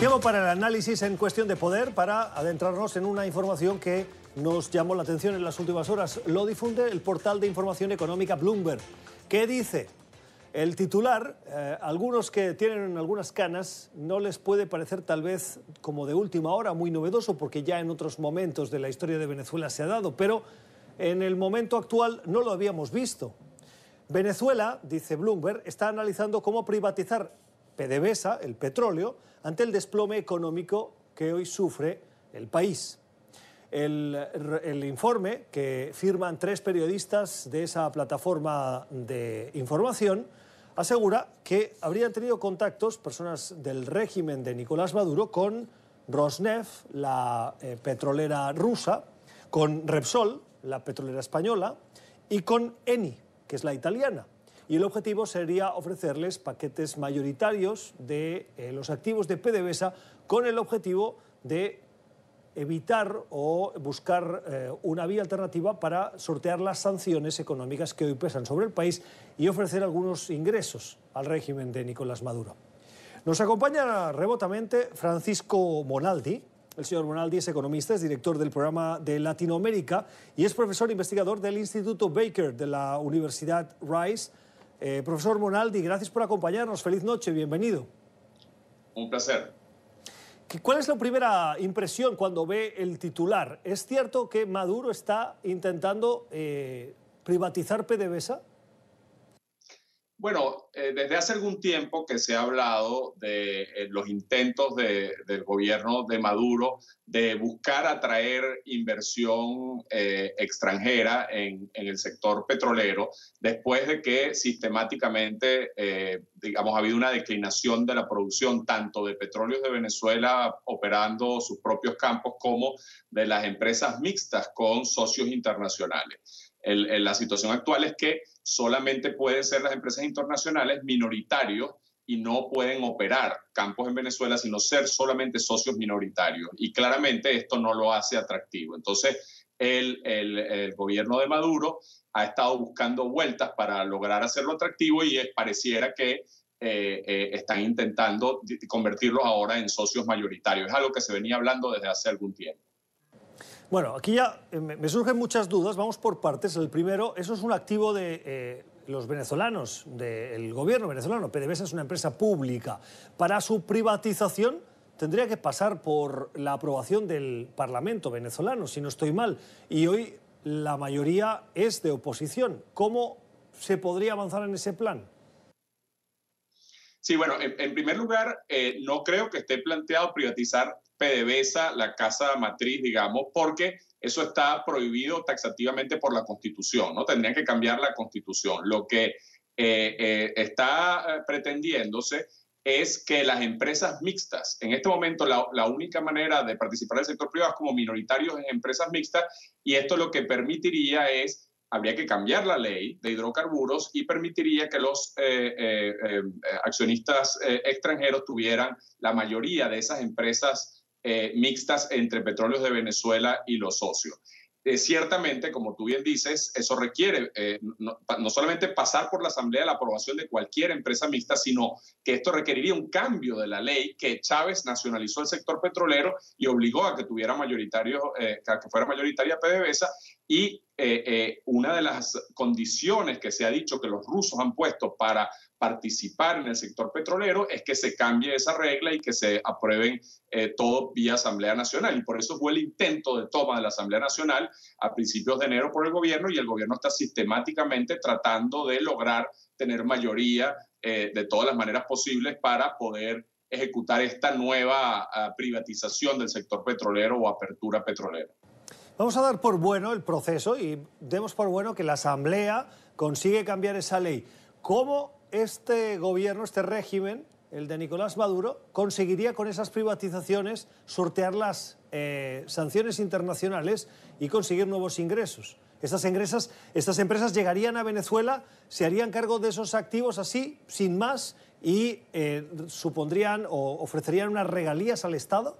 Tiempo para el análisis en cuestión de poder, para adentrarnos en una información que nos llamó la atención en las últimas horas. Lo difunde el portal de información económica Bloomberg. ¿Qué dice? El titular, eh, algunos que tienen algunas canas, no les puede parecer tal vez como de última hora muy novedoso, porque ya en otros momentos de la historia de Venezuela se ha dado, pero en el momento actual no lo habíamos visto. Venezuela, dice Bloomberg, está analizando cómo privatizar PDVSA, el petróleo, ante el desplome económico que hoy sufre el país. El, informe que firman tres periodistas de esa plataforma de información asegura que habrían tenido contactos personas del régimen de Nicolás Maduro con Rosneft, la eh, petrolera rusa, con Repsol, la petrolera española, y con Eni, que es la italiana y el objetivo sería ofrecerles paquetes mayoritarios de eh, los activos de PDVSA con el objetivo de evitar o buscar eh, una vía alternativa para sortear las sanciones económicas que hoy pesan sobre el país y ofrecer algunos ingresos al régimen de Nicolás Maduro. Nos acompaña remotamente Francisco Monaldi. El señor Monaldi es economista, es director del programa de Latinoamérica y es profesor investigador del Instituto Baker de la Universidad Rice eh, profesor Monaldi, gracias por acompañarnos. Feliz noche, bienvenido. Un placer. ¿Cuál es la primera impresión cuando ve el titular? ¿Es cierto que Maduro está intentando eh, privatizar PDVSA? Bueno, eh, desde hace algún tiempo que se ha hablado de eh, los intentos del gobierno de Maduro de buscar atraer inversión eh, extranjera en, el sector petrolero, después de que sistemáticamente, digamos, ha habido una declinación de la producción tanto de petróleos de Venezuela operando sus propios campos como de las empresas mixtas con socios internacionales la situación actual es que solamente pueden ser las empresas internacionales minoritarios y no pueden operar campos en Venezuela, sino ser solamente socios minoritarios. Y claramente esto no lo hace atractivo. Entonces, el, el, gobierno de Maduro ha estado buscando vueltas para lograr hacerlo atractivo y pareciera que eh, eh, están intentando convertirlos ahora en socios mayoritarios. Es algo que se venía hablando desde hace algún tiempo. Bueno, aquí ya eh, me surgen muchas dudas, vamos por partes. El primero, eso es un activo de eh, los venezolanos, del gobierno venezolano. PDVSA es una empresa pública. Para su privatización tendría que pasar por la aprobación del Parlamento venezolano, si no estoy mal. Y hoy la mayoría es de oposición. ¿Cómo se podría avanzar en ese plan? Sí, bueno, en, primer lugar, eh, no creo que esté planteado privatizar PDVSA, la casa matriz, digamos, porque eso está prohibido taxativamente por la Constitución, ¿no? Tendrían que cambiar la Constitución. Lo que eh, eh, está pretendiéndose es que las empresas mixtas, en este momento la, única manera de participar en el sector privado como minoritarios en empresas mixtas y esto lo que permitiría es habría que cambiar la ley de hidrocarburos y permitiría que los eh, eh, eh, accionistas extranjeros tuvieran la mayoría de esas empresas mixtas entre petróleos de Venezuela y los socios. Eh, ciertamente, como tú bien dices, eso requiere eh, no, solamente pasar por la Asamblea la aprobación de cualquier empresa mixta, sino que esto requeriría un cambio de la ley que Chávez nacionalizó el sector petrolero y obligó a que tuviera mayoritario, eh, que fuera mayoritaria PDVSA. Y una de las condiciones que se ha dicho que los rusos han puesto para participar en el sector petrolero es que se cambie esa regla y que se aprueben eh, todo vía Asamblea Nacional. Y por eso fue el intento de toma de la Asamblea Nacional a principios de enero por el gobierno y el gobierno está sistemáticamente tratando de lograr tener mayoría eh, de todas las maneras posibles para poder ejecutar esta nueva ah, privatización del sector petrolero o apertura petrolera. Vamos a dar por bueno el proceso y demos por bueno que la Asamblea consigue cambiar esa ley. ¿Cómo este gobierno, este régimen, el de Nicolás Maduro, conseguiría con esas privatizaciones sortear las eh, sanciones internacionales y conseguir nuevos ingresos. Estas, empresas llegarían a Venezuela, se harían cargo de esos activos así, sin más, y eh, supondrían o ofrecerían unas regalías al Estado.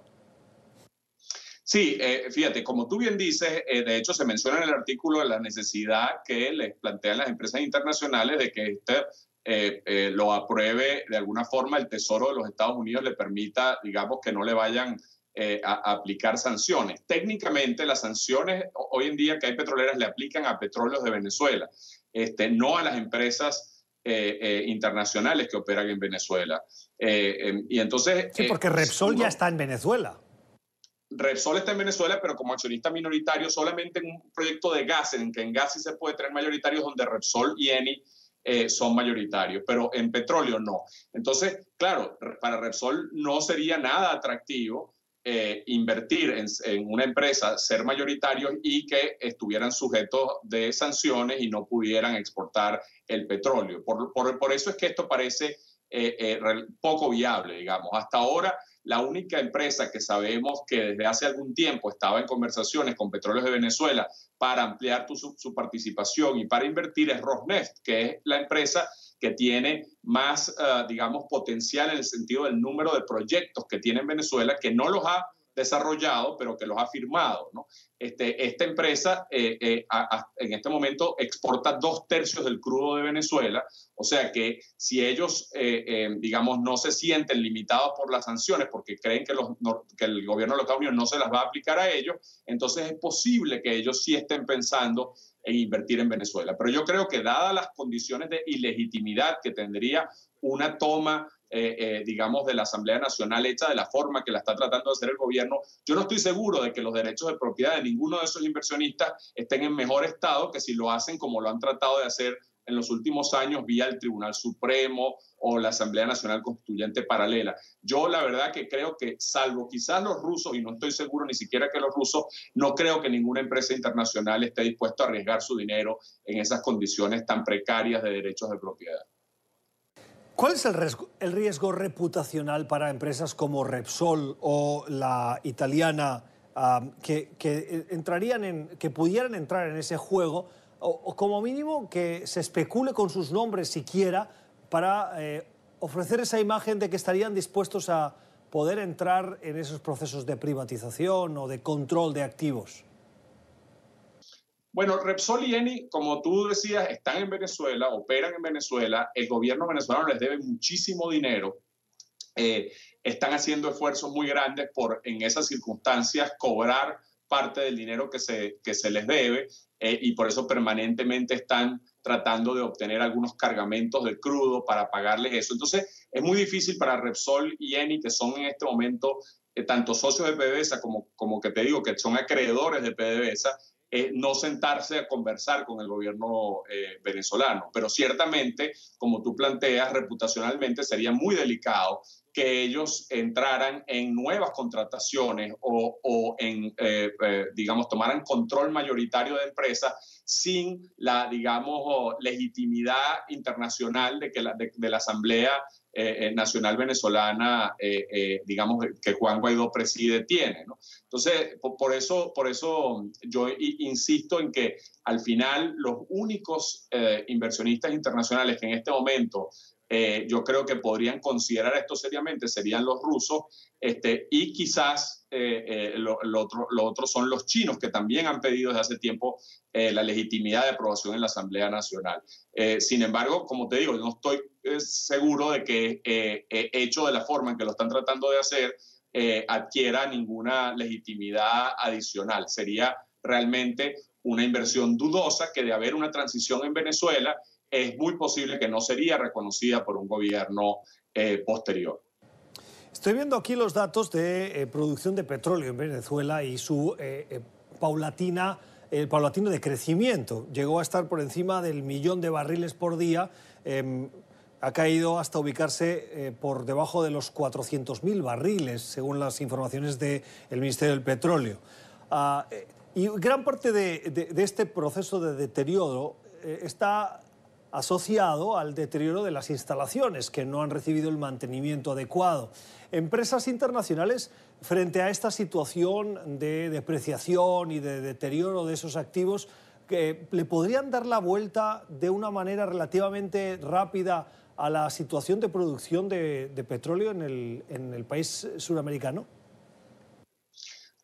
Sí, eh, fíjate, como tú bien dices, de hecho se menciona en el artículo la necesidad que les plantean las empresas internacionales de que este lo apruebe de alguna forma el Tesoro de los Estados Unidos le permita, digamos, que no le vayan a, aplicar sanciones. Técnicamente las sanciones hoy en día que hay petroleras le aplican a petróleos de Venezuela, este, no a las empresas internacionales que operan en Venezuela. Em, y entonces... Sí, porque Repsol ya está en Venezuela. Repsol está en Venezuela, pero como accionista minoritario solamente en un proyecto de gas, en que en gas sí se puede tener mayoritarios, donde Repsol y Eni eh, son mayoritarios, pero en petróleo no. Entonces, claro, para Repsol no sería nada atractivo eh, invertir en, una empresa, ser mayoritarios y que estuvieran sujetos de sanciones y no pudieran exportar el petróleo. Por, por, eso es que esto parece eh, poco viable, digamos. Hasta ahora la única empresa que sabemos que desde hace algún tiempo estaba en conversaciones con Petróleos de Venezuela para ampliar su, participación y para invertir es Rosneft, que es la empresa que tiene más, eh, digamos, potencial en el sentido del número de proyectos que tiene en Venezuela, que no los ha desarrollado, pero que los ha firmado. Este, esta empresa eh, eh, en este momento exporta dos tercios del crudo de Venezuela, o sea que si ellos, eh, digamos, no se sienten limitados por las sanciones porque creen que, los, que el gobierno de los Estados Unidos no se las va a aplicar a ellos, entonces es posible que ellos sí estén pensando en invertir en Venezuela. Pero yo creo que dadas las condiciones de ilegitimidad que tendría una toma eh, eh, digamos, de la Asamblea Nacional hecha de la forma que la está tratando de hacer el gobierno, yo no estoy seguro de que los derechos de propiedad de ninguno de esos inversionistas estén en mejor estado que si lo hacen como lo han tratado de hacer en los últimos años vía el Tribunal Supremo o la Asamblea Nacional Constituyente paralela. Yo la verdad que creo que, salvo quizás los rusos, y no estoy seguro ni siquiera que los rusos, no creo que ninguna empresa internacional esté dispuesta a arriesgar su dinero en esas condiciones tan precarias de derechos de propiedad. ¿Cuál es el riesgo, reputacional para empresas como Repsol o la italiana que, eh, entrarían en, que pudieran entrar en ese juego o, como mínimo que se especule con sus nombres siquiera para eh, ofrecer esa imagen de que estarían dispuestos a poder entrar en esos procesos de privatización o de control de activos? Bueno, Repsol y Eni, como tú decías, están en Venezuela, operan en Venezuela, el gobierno venezolano les debe muchísimo dinero, eh, están haciendo esfuerzos muy grandes por en esas circunstancias cobrar parte del dinero que se, que se les debe eh, y por eso permanentemente están tratando de obtener algunos cargamentos de crudo para pagarles eso. Entonces, es muy difícil para Repsol y Eni, que son en este momento eh, tanto socios de PDVSA como, como que te digo, que son acreedores de PDVSA, eh, no sentarse a conversar con el gobierno eh, venezolano. Pero ciertamente, como tú planteas, reputacionalmente sería muy delicado que ellos entraran en nuevas contrataciones o, en, eh, digamos, tomaran control mayoritario de empresas sin la, digamos, legitimidad internacional de, que la, de la Asamblea eh, eh, nacional venezolana, eh, digamos, que Juan Guaidó preside, tiene. Entonces, por, eso, por eso yo insisto en que al final los únicos inversionistas internacionales que en este momento yo creo que podrían considerar esto seriamente serían los rusos este, y quizás lo, otro, lo, otro, son los chinos que también han pedido desde hace tiempo la legitimidad de aprobación en la Asamblea Nacional. sin embargo, como te digo, no estoy seguro de que eh, eh, hecho de la forma en que lo están tratando de hacer, eh, adquiera ninguna legitimidad adicional. Sería realmente una inversión dudosa que de haber una transición en Venezuela es muy posible que no sería reconocida por un gobierno posterior. Estoy viendo aquí los datos de producción de petróleo en Venezuela y su paulatina el paulatino de crecimiento. Llegó a estar por encima del millón de barriles por día. Em, ha caído hasta ubicarse eh, por debajo de los 400.000 barriles, según las informaciones del Ministerio del Petróleo. Ah, eh, y gran parte de, este proceso de deterioro eh, está asociado al deterioro de las instalaciones que no han recibido el mantenimiento adecuado. Empresas internacionales, frente a esta situación de depreciación y de deterioro de esos activos, le podrían dar la vuelta de una manera relativamente rápida a la situación de producción de, petróleo en el, país suramericano?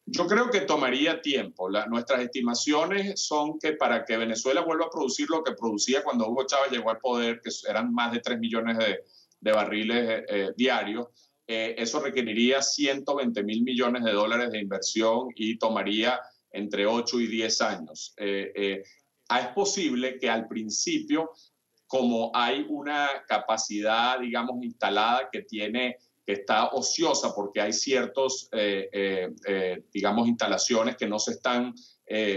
Yo creo que tomaría tiempo. nuestras estimaciones son que para que Venezuela vuelva a producir lo que producía cuando Hugo Chávez llegó al poder, que eran más de 3 millones de, barriles eh, eh, diarios, eh, eso requeriría 120 mil millones de dólares de inversión y tomaría entre 8 y 10 años. es posible que al principio, como hay una capacidad, digamos, instalada que tiene que está ociosa porque hay ciertos, eh, eh, eh, digamos, instalaciones que no se están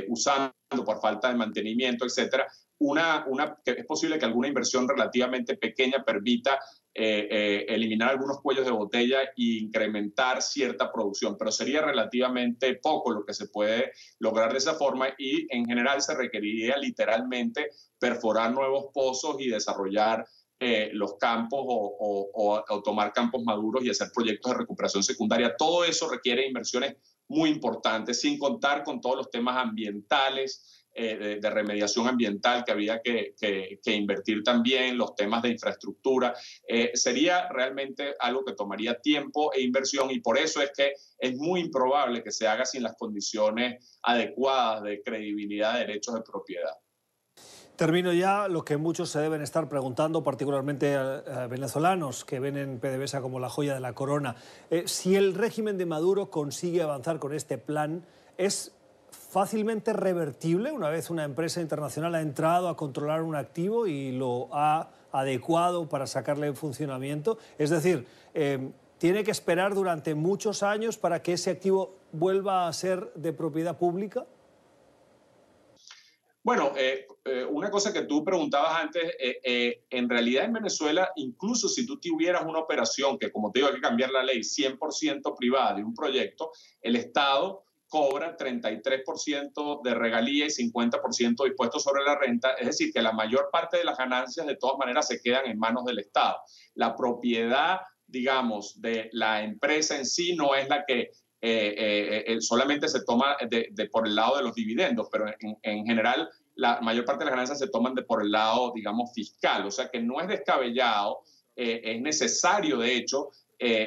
usando por falta de mantenimiento, etcétera. Una, una, es posible que alguna inversión relativamente pequeña permita eliminar algunos cuellos de botella e incrementar cierta producción, pero sería relativamente poco lo que se puede lograr de esa forma y en general se requeriría literalmente perforar nuevos pozos y desarrollar eh, los campos o, tomar campos maduros y hacer proyectos de recuperación secundaria. Todo eso requiere inversiones muy importantes, sin contar con todos los temas ambientales, eh, de, remediación ambiental que había que, invertir también, los temas de infraestructura. Eh, sería realmente algo que tomaría tiempo e inversión y por eso es que es muy improbable que se haga sin las condiciones adecuadas de credibilidad de derechos de propiedad. Termino ya lo que muchos se deben estar preguntando, particularmente a, venezolanos que ven en PDVSA como la joya de la corona. Eh, si el régimen de Maduro consigue avanzar con este plan, ¿es fácilmente revertible una vez una empresa internacional ha entrado a controlar un activo y lo ha adecuado para sacarle en funcionamiento? Es decir, eh, ¿tiene que esperar durante muchos años para que ese activo vuelva a ser de propiedad pública? Bueno, eh, eh, una cosa que tú preguntabas antes, eh, en realidad en Venezuela, incluso si tú tuvieras una operación que, como te digo, hay que cambiar la ley, 100% privada de un proyecto, el Estado cobra 33% de regalía y 50% de impuestos sobre la renta, es decir, que la mayor parte de las ganancias de todas maneras se quedan en manos del Estado. La propiedad, digamos, de la empresa en sí no es la que eh, eh, eh, solamente se toma de, por el lado de los dividendos, pero en, general la mayor parte de las ganancias se toman de por el lado, digamos, fiscal. O sea que no es descabellado, es necesario, de hecho,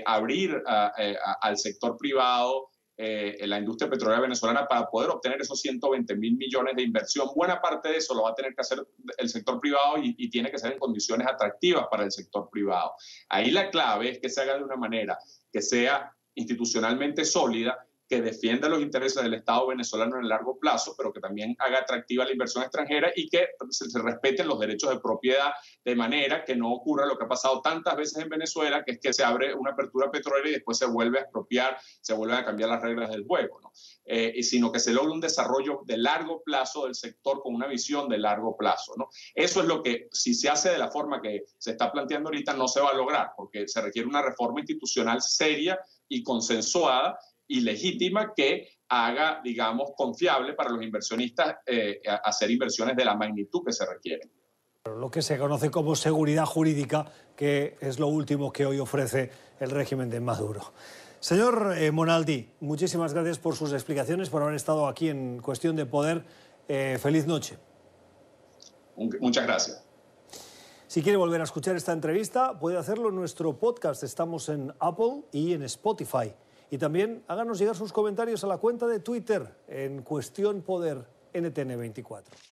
abrir al sector privado la industria petrolera venezolana para poder obtener esos 120 mil millones de inversión. Buena parte de eso lo va a tener que hacer el sector privado y, y, tiene que ser en condiciones atractivas para el sector privado. Ahí la clave es que se haga de una manera que sea institucionalmente sólida que defienda los intereses del Estado venezolano en el largo plazo, pero que también haga atractiva la inversión extranjera y que se, respeten los derechos de propiedad de manera que no ocurra lo que ha pasado tantas veces en Venezuela, que es que se abre una apertura petrolera y después se vuelve a expropiar, se vuelven a cambiar las reglas del juego, ¿no? Eh, sino que se logre un desarrollo de largo plazo del sector con una visión de largo plazo. ¿no? Eso es lo que, si se hace de la forma que se está planteando ahorita, no se va a lograr, porque se requiere una reforma institucional seria y consensuada y legítima que haga, digamos, confiable para los inversionistas eh, hacer inversiones de la magnitud que se requieren. Lo que se conoce como seguridad jurídica, que es lo último que hoy ofrece el régimen de Maduro. Señor eh, Monaldi, muchísimas gracias por sus explicaciones, por haber estado aquí en Cuestión de Poder. Eh, feliz noche. Muchas gracias. Si quiere volver a escuchar esta entrevista, puede hacerlo en nuestro podcast. Estamos en Apple y en Spotify. Y también háganos llegar sus comentarios a la cuenta de Twitter en Cuestión Poder NTN24.